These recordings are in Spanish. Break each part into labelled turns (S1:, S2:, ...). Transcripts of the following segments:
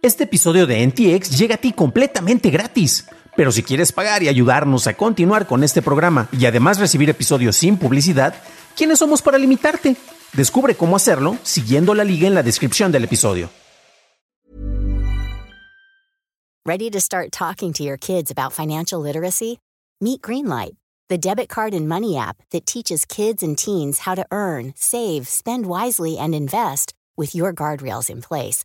S1: Este episodio de NTX llega a ti completamente gratis. Pero si quieres pagar y ayudarnos a continuar con este programa y además recibir episodios sin publicidad, ¿quiénes somos para limitarte? Descubre cómo hacerlo siguiendo la liga en la descripción del episodio.
S2: Ready to start talking to your kids about financial literacy? Meet Greenlight, the debit card and money app that teaches kids and teens how to earn, save, spend wisely, and invest with your guardrails in place.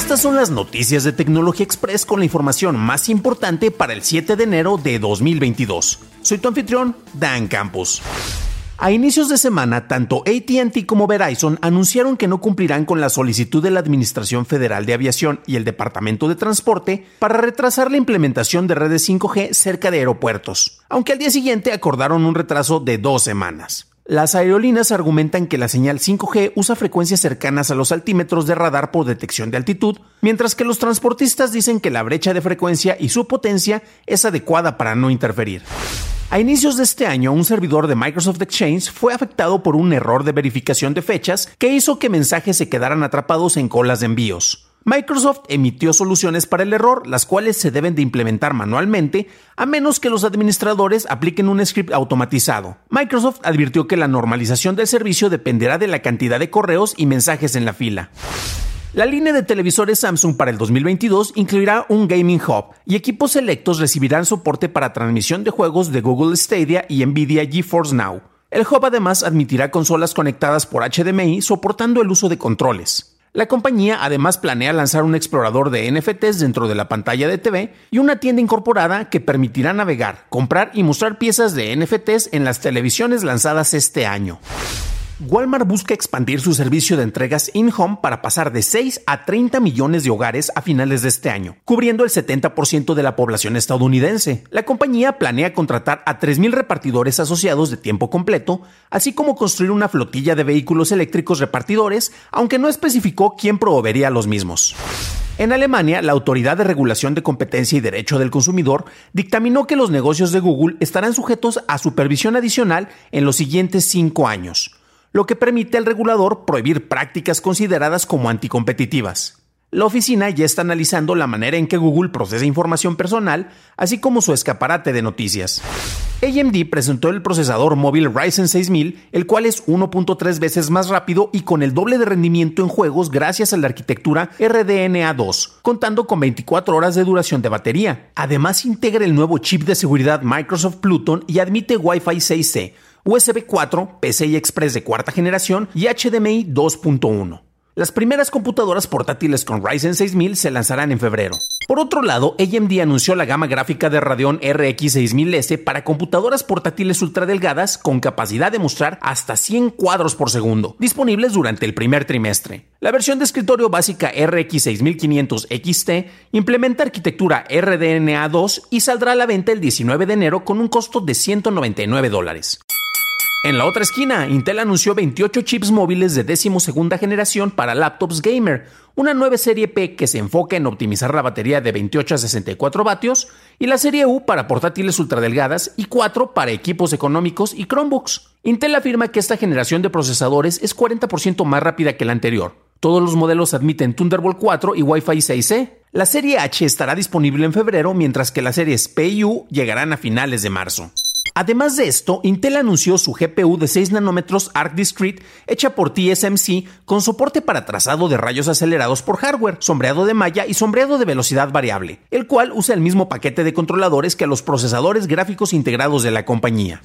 S1: Estas son las noticias de Tecnología Express con la información más importante para el 7 de enero de 2022. Soy tu anfitrión, Dan Campos. A inicios de semana, tanto ATT como Verizon anunciaron que no cumplirán con la solicitud de la Administración Federal de Aviación y el Departamento de Transporte para retrasar la implementación de redes 5G cerca de aeropuertos, aunque al día siguiente acordaron un retraso de dos semanas. Las aerolíneas argumentan que la señal 5G usa frecuencias cercanas a los altímetros de radar por detección de altitud, mientras que los transportistas dicen que la brecha de frecuencia y su potencia es adecuada para no interferir. A inicios de este año, un servidor de Microsoft Exchange fue afectado por un error de verificación de fechas que hizo que mensajes se quedaran atrapados en colas de envíos. Microsoft emitió soluciones para el error, las cuales se deben de implementar manualmente, a menos que los administradores apliquen un script automatizado. Microsoft advirtió que la normalización del servicio dependerá de la cantidad de correos y mensajes en la fila. La línea de televisores Samsung para el 2022 incluirá un Gaming Hub y equipos selectos recibirán soporte para transmisión de juegos de Google Stadia y Nvidia GeForce Now. El hub además admitirá consolas conectadas por HDMI soportando el uso de controles. La compañía además planea lanzar un explorador de NFTs dentro de la pantalla de TV y una tienda incorporada que permitirá navegar, comprar y mostrar piezas de NFTs en las televisiones lanzadas este año. Walmart busca expandir su servicio de entregas in-home para pasar de 6 a 30 millones de hogares a finales de este año, cubriendo el 70% de la población estadounidense. La compañía planea contratar a 3.000 repartidores asociados de tiempo completo, así como construir una flotilla de vehículos eléctricos repartidores, aunque no especificó quién proveería los mismos. En Alemania, la Autoridad de Regulación de Competencia y Derecho del Consumidor dictaminó que los negocios de Google estarán sujetos a supervisión adicional en los siguientes cinco años lo que permite al regulador prohibir prácticas consideradas como anticompetitivas. La oficina ya está analizando la manera en que Google procesa información personal, así como su escaparate de noticias. AMD presentó el procesador móvil Ryzen 6000, el cual es 1.3 veces más rápido y con el doble de rendimiento en juegos gracias a la arquitectura RDNA2, contando con 24 horas de duración de batería. Además integra el nuevo chip de seguridad Microsoft Pluton y admite Wi-Fi 6C, USB 4, PCI Express de cuarta generación y HDMI 2.1. Las primeras computadoras portátiles con Ryzen 6000 se lanzarán en febrero. Por otro lado, AMD anunció la gama gráfica de Radeon RX 6000S para computadoras portátiles ultradelgadas con capacidad de mostrar hasta 100 cuadros por segundo, disponibles durante el primer trimestre. La versión de escritorio básica RX 6500 XT implementa arquitectura RDNA2 y saldrá a la venta el 19 de enero con un costo de 199 dólares. En la otra esquina, Intel anunció 28 chips móviles de segunda generación para laptops gamer, una nueva serie P que se enfoca en optimizar la batería de 28 a 64 vatios y la serie U para portátiles ultradelgadas y 4 para equipos económicos y Chromebooks. Intel afirma que esta generación de procesadores es 40% más rápida que la anterior. Todos los modelos admiten Thunderbolt 4 y Wi-Fi 6E. La serie H estará disponible en febrero, mientras que las series P y U llegarán a finales de marzo. Además de esto, Intel anunció su GPU de 6 nanómetros Arc Discrete hecha por TSMC con soporte para trazado de rayos acelerados por hardware, sombreado de malla y sombreado de velocidad variable, el cual usa el mismo paquete de controladores que los procesadores gráficos integrados de la compañía.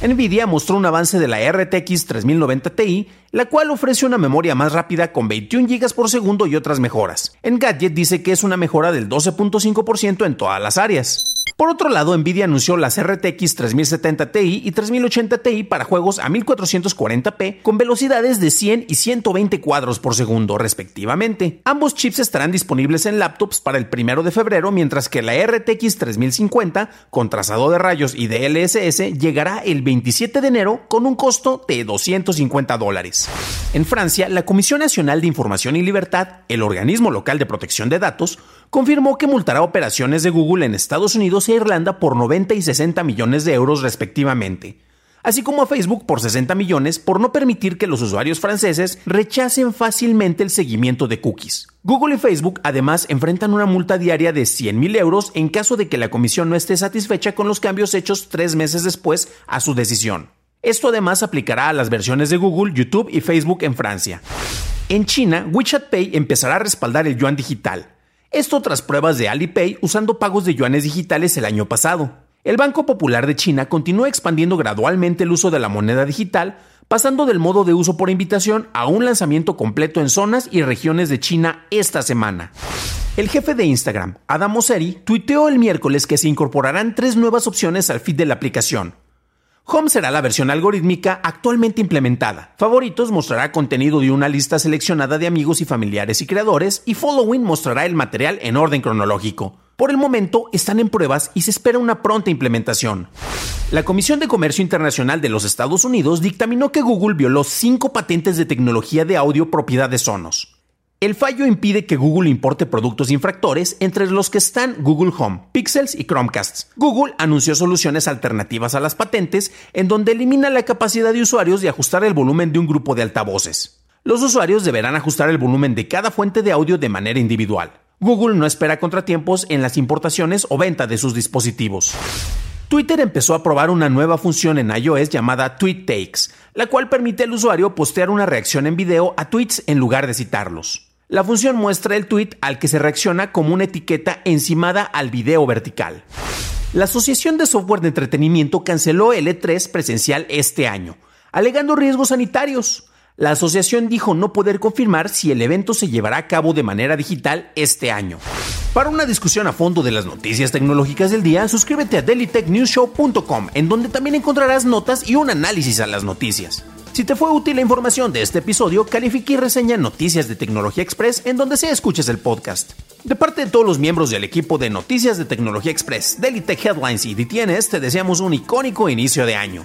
S1: Nvidia mostró un avance de la RTX 3090 Ti, la cual ofrece una memoria más rápida con 21 GB por segundo y otras mejoras. Engadget dice que es una mejora del 12.5% en todas las áreas. Por otro lado, Nvidia anunció las RTX 3070 Ti y 3080 Ti para juegos a 1440p con velocidades de 100 y 120 cuadros por segundo, respectivamente. Ambos chips estarán disponibles en laptops para el 1 de febrero, mientras que la RTX 3050 con trazado de rayos y DLSS llegará el 27 de enero con un costo de 250 dólares. En Francia, la Comisión Nacional de Información y Libertad, el organismo local de protección de datos, confirmó que multará operaciones de Google en Estados Unidos Irlanda por 90 y 60 millones de euros respectivamente, así como a Facebook por 60 millones por no permitir que los usuarios franceses rechacen fácilmente el seguimiento de cookies. Google y Facebook además enfrentan una multa diaria de 100.000 euros en caso de que la comisión no esté satisfecha con los cambios hechos tres meses después a su decisión. Esto además aplicará a las versiones de Google, YouTube y Facebook en Francia. En China, WeChat Pay empezará a respaldar el yuan digital, esto tras pruebas de Alipay usando pagos de yuanes digitales el año pasado. El Banco Popular de China continúa expandiendo gradualmente el uso de la moneda digital, pasando del modo de uso por invitación a un lanzamiento completo en zonas y regiones de China esta semana. El jefe de Instagram, Adam Mosseri, tuiteó el miércoles que se incorporarán tres nuevas opciones al feed de la aplicación. Home será la versión algorítmica actualmente implementada. Favoritos mostrará contenido de una lista seleccionada de amigos y familiares y creadores y Following mostrará el material en orden cronológico. Por el momento están en pruebas y se espera una pronta implementación. La Comisión de Comercio Internacional de los Estados Unidos dictaminó que Google violó cinco patentes de tecnología de audio propiedad de Sonos. El fallo impide que Google importe productos infractores, entre los que están Google Home, Pixels y Chromecasts. Google anunció soluciones alternativas a las patentes, en donde elimina la capacidad de usuarios de ajustar el volumen de un grupo de altavoces. Los usuarios deberán ajustar el volumen de cada fuente de audio de manera individual. Google no espera contratiempos en las importaciones o venta de sus dispositivos. Twitter empezó a probar una nueva función en iOS llamada Tweet Takes, la cual permite al usuario postear una reacción en video a tweets en lugar de citarlos. La función muestra el tweet al que se reacciona como una etiqueta encimada al video vertical. La Asociación de Software de Entretenimiento canceló el E3 presencial este año, alegando riesgos sanitarios. La asociación dijo no poder confirmar si el evento se llevará a cabo de manera digital este año. Para una discusión a fondo de las noticias tecnológicas del día, suscríbete a dailytechnewsshow.com, en donde también encontrarás notas y un análisis a las noticias. Si te fue útil la información de este episodio, califique y reseña Noticias de Tecnología Express en donde sea escuches el podcast. De parte de todos los miembros del equipo de Noticias de Tecnología Express, Daily Tech Headlines y DTNS, te deseamos un icónico inicio de año.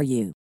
S3: for you.